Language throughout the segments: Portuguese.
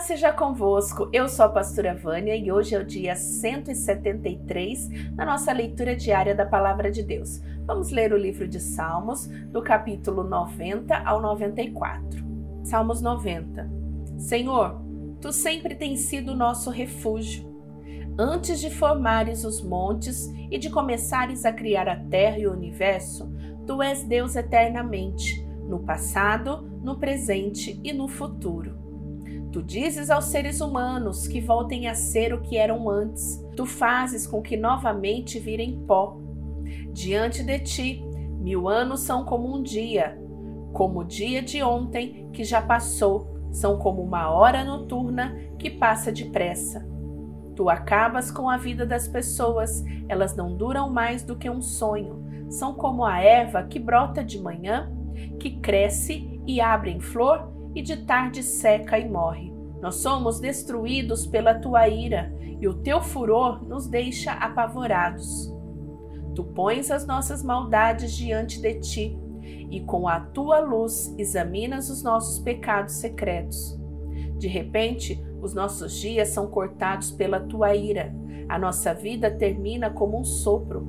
paz seja convosco. Eu sou a pastora Vânia e hoje é o dia 173 na nossa leitura diária da palavra de Deus. Vamos ler o livro de Salmos, do capítulo 90 ao 94. Salmos 90. Senhor, tu sempre tens sido nosso refúgio. Antes de formares os montes e de começares a criar a terra e o universo, tu és Deus eternamente, no passado, no presente e no futuro. Tu dizes aos seres humanos que voltem a ser o que eram antes. Tu fazes com que novamente virem pó. Diante de ti, mil anos são como um dia, como o dia de ontem que já passou, são como uma hora noturna que passa depressa. Tu acabas com a vida das pessoas, elas não duram mais do que um sonho. São como a erva que brota de manhã, que cresce e abre em flor e de tarde seca e morre. Nós somos destruídos pela tua ira, e o teu furor nos deixa apavorados. Tu pões as nossas maldades diante de ti, e com a tua luz examinas os nossos pecados secretos. De repente, os nossos dias são cortados pela tua ira. A nossa vida termina como um sopro.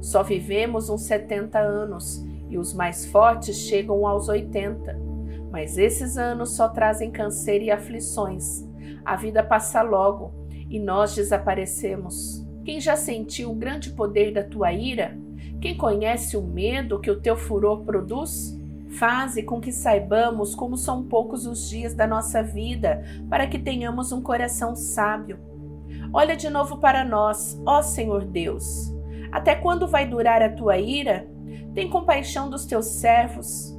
Só vivemos uns 70 anos e os mais fortes chegam aos 80. Mas esses anos só trazem câncer e aflições. A vida passa logo e nós desaparecemos. Quem já sentiu o grande poder da tua ira? Quem conhece o medo que o teu furor produz? Faze com que saibamos como são poucos os dias da nossa vida, para que tenhamos um coração sábio. Olha de novo para nós, ó Senhor Deus. Até quando vai durar a tua ira? Tem compaixão dos teus servos.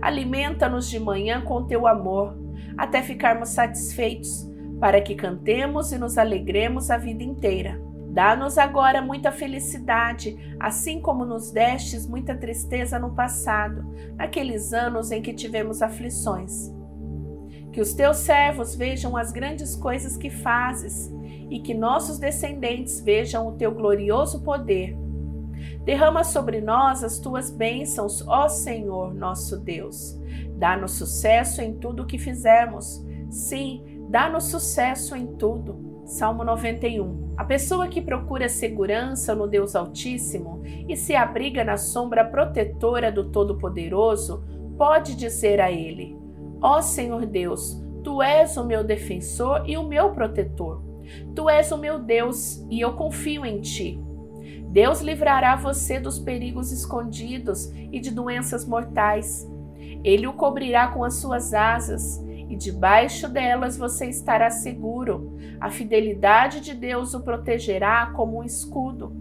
Alimenta-nos de manhã com teu amor, até ficarmos satisfeitos, para que cantemos e nos alegremos a vida inteira. Dá-nos agora muita felicidade, assim como nos destes muita tristeza no passado, naqueles anos em que tivemos aflições. Que os teus servos vejam as grandes coisas que fazes e que nossos descendentes vejam o teu glorioso poder Derrama sobre nós as tuas bênçãos, ó Senhor, nosso Deus. Dá-nos sucesso em tudo o que fizermos. Sim, dá-nos sucesso em tudo. Salmo 91. A pessoa que procura segurança no Deus Altíssimo e se abriga na sombra protetora do Todo-Poderoso, pode dizer a Ele: Ó Senhor Deus, Tu és o meu defensor e o meu protetor. Tu és o meu Deus e eu confio em Ti. Deus livrará você dos perigos escondidos e de doenças mortais. Ele o cobrirá com as suas asas e debaixo delas você estará seguro. A fidelidade de Deus o protegerá como um escudo.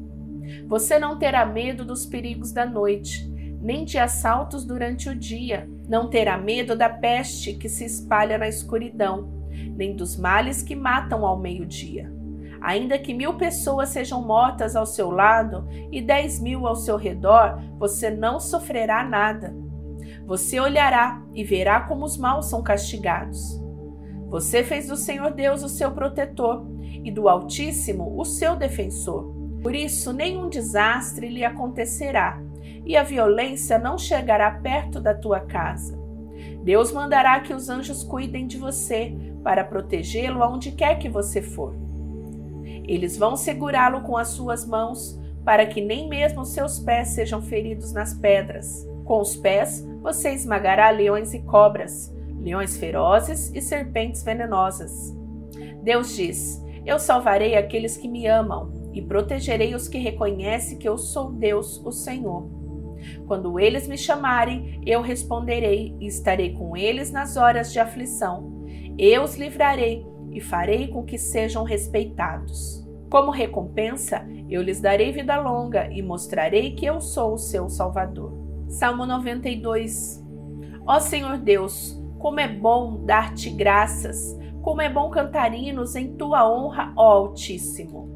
Você não terá medo dos perigos da noite, nem de assaltos durante o dia. Não terá medo da peste que se espalha na escuridão, nem dos males que matam ao meio-dia. Ainda que mil pessoas sejam mortas ao seu lado e dez mil ao seu redor, você não sofrerá nada. Você olhará e verá como os maus são castigados. Você fez do Senhor Deus o seu protetor e do Altíssimo o seu defensor. Por isso, nenhum desastre lhe acontecerá e a violência não chegará perto da tua casa. Deus mandará que os anjos cuidem de você para protegê-lo aonde quer que você for. Eles vão segurá-lo com as suas mãos, para que nem mesmo seus pés sejam feridos nas pedras. Com os pés você esmagará leões e cobras, leões ferozes e serpentes venenosas. Deus diz: Eu salvarei aqueles que me amam e protegerei os que reconhecem que eu sou Deus, o Senhor. Quando eles me chamarem, eu responderei e estarei com eles nas horas de aflição. Eu os livrarei e farei com que sejam respeitados. Como recompensa, eu lhes darei vida longa e mostrarei que eu sou o seu Salvador. Salmo 92 Ó Senhor Deus, como é bom dar-te graças, como é bom cantar hinos em tua honra, ó Altíssimo.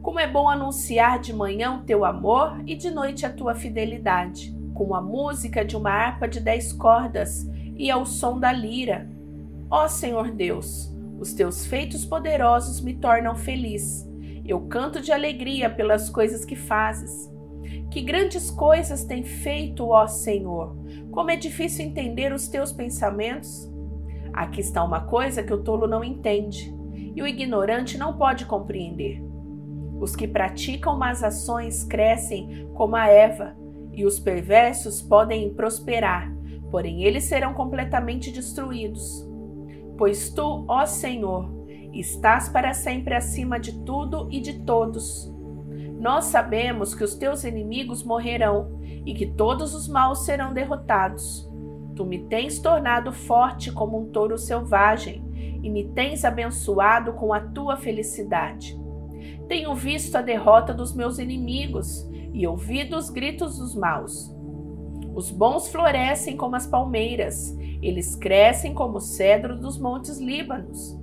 Como é bom anunciar de manhã o teu amor e de noite a tua fidelidade, com a música de uma harpa de dez cordas e ao som da lira. Ó Senhor Deus, os teus feitos poderosos me tornam feliz. Eu canto de alegria pelas coisas que fazes. Que grandes coisas tem feito, ó Senhor! Como é difícil entender os teus pensamentos. Aqui está uma coisa que o tolo não entende e o ignorante não pode compreender. Os que praticam más ações crescem como a Eva, e os perversos podem prosperar, porém eles serão completamente destruídos. Pois tu, ó Senhor, estás para sempre acima de tudo e de todos. Nós sabemos que os teus inimigos morrerão e que todos os maus serão derrotados. Tu me tens tornado forte como um touro selvagem e me tens abençoado com a tua felicidade. Tenho visto a derrota dos meus inimigos e ouvido os gritos dos maus. Os bons florescem como as palmeiras, eles crescem como o cedro dos montes Líbanos.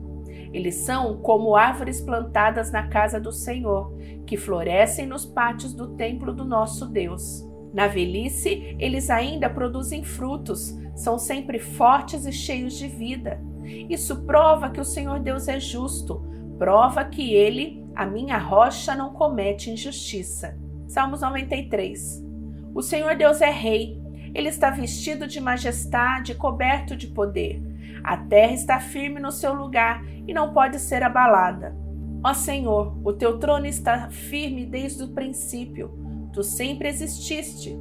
Eles são como árvores plantadas na casa do Senhor, que florescem nos pátios do templo do nosso Deus. Na velhice, eles ainda produzem frutos, são sempre fortes e cheios de vida. Isso prova que o Senhor Deus é justo, prova que ele, a minha rocha, não comete injustiça. Salmos 93. O Senhor Deus é rei, ele está vestido de majestade, coberto de poder. A terra está firme no seu lugar e não pode ser abalada. Ó Senhor, o teu trono está firme desde o princípio tu sempre exististe.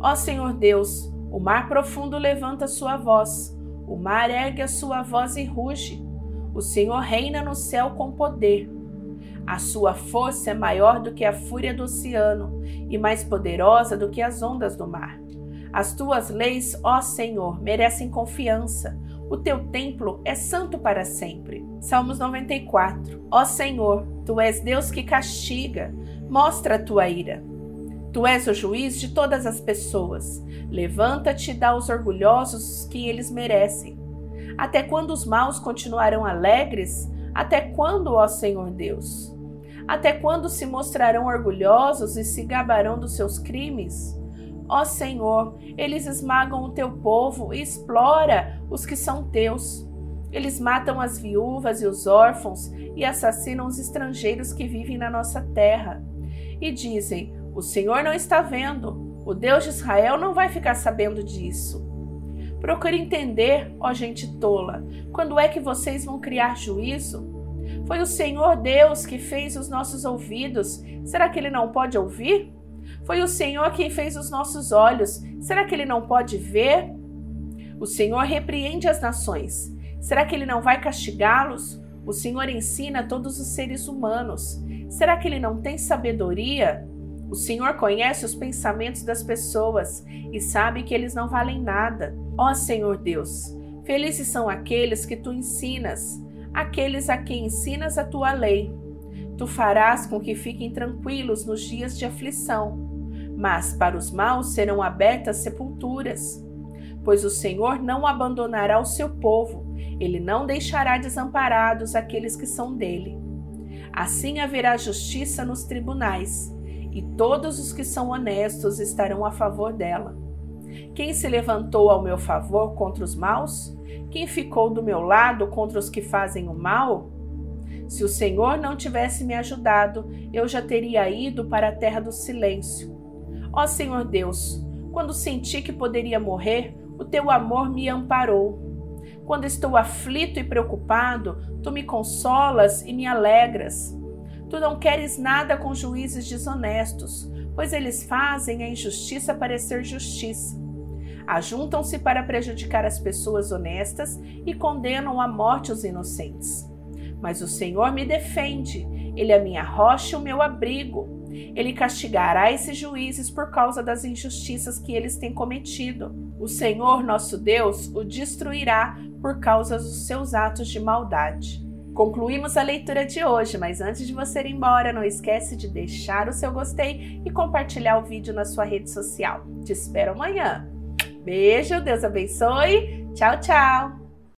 Ó Senhor Deus, o mar profundo levanta sua voz, o mar ergue a sua voz e ruge. O Senhor reina no céu com poder. A sua força é maior do que a fúria do oceano e mais poderosa do que as ondas do mar. As tuas leis, ó Senhor, merecem confiança. O teu templo é santo para sempre. Salmos 94. Ó Senhor, tu és Deus que castiga, mostra a tua ira. Tu és o juiz de todas as pessoas. Levanta-te e dá aos orgulhosos que eles merecem. Até quando os maus continuarão alegres? Até quando, ó Senhor Deus? Até quando se mostrarão orgulhosos e se gabarão dos seus crimes? Ó Senhor, eles esmagam o teu povo e explora os que são teus. Eles matam as viúvas e os órfãos e assassinam os estrangeiros que vivem na nossa terra. E dizem: o Senhor não está vendo. O Deus de Israel não vai ficar sabendo disso. Procure entender, ó gente tola, quando é que vocês vão criar juízo? Foi o Senhor Deus que fez os nossos ouvidos. Será que ele não pode ouvir? Foi o Senhor quem fez os nossos olhos. Será que ele não pode ver? O Senhor repreende as nações. Será que ele não vai castigá-los? O Senhor ensina todos os seres humanos. Será que ele não tem sabedoria? O Senhor conhece os pensamentos das pessoas e sabe que eles não valem nada. Ó Senhor Deus, felizes são aqueles que tu ensinas, aqueles a quem ensinas a tua lei. Tu farás com que fiquem tranquilos nos dias de aflição, mas para os maus serão abertas sepulturas. Pois o Senhor não abandonará o seu povo, ele não deixará desamparados aqueles que são dele. Assim haverá justiça nos tribunais e todos os que são honestos estarão a favor dela. Quem se levantou ao meu favor contra os maus? Quem ficou do meu lado contra os que fazem o mal? Se o Senhor não tivesse me ajudado, eu já teria ido para a terra do silêncio. Ó Senhor Deus, quando senti que poderia morrer, o teu amor me amparou. Quando estou aflito e preocupado, tu me consolas e me alegras. Tu não queres nada com juízes desonestos, pois eles fazem a injustiça parecer justiça. Ajuntam-se para prejudicar as pessoas honestas e condenam à morte os inocentes. Mas o Senhor me defende, Ele é minha rocha e o meu abrigo. Ele castigará esses juízes por causa das injustiças que eles têm cometido. O Senhor, nosso Deus, o destruirá por causa dos seus atos de maldade. Concluímos a leitura de hoje, mas antes de você ir embora, não esquece de deixar o seu gostei e compartilhar o vídeo na sua rede social. Te espero amanhã. Beijo, Deus abençoe. Tchau, tchau.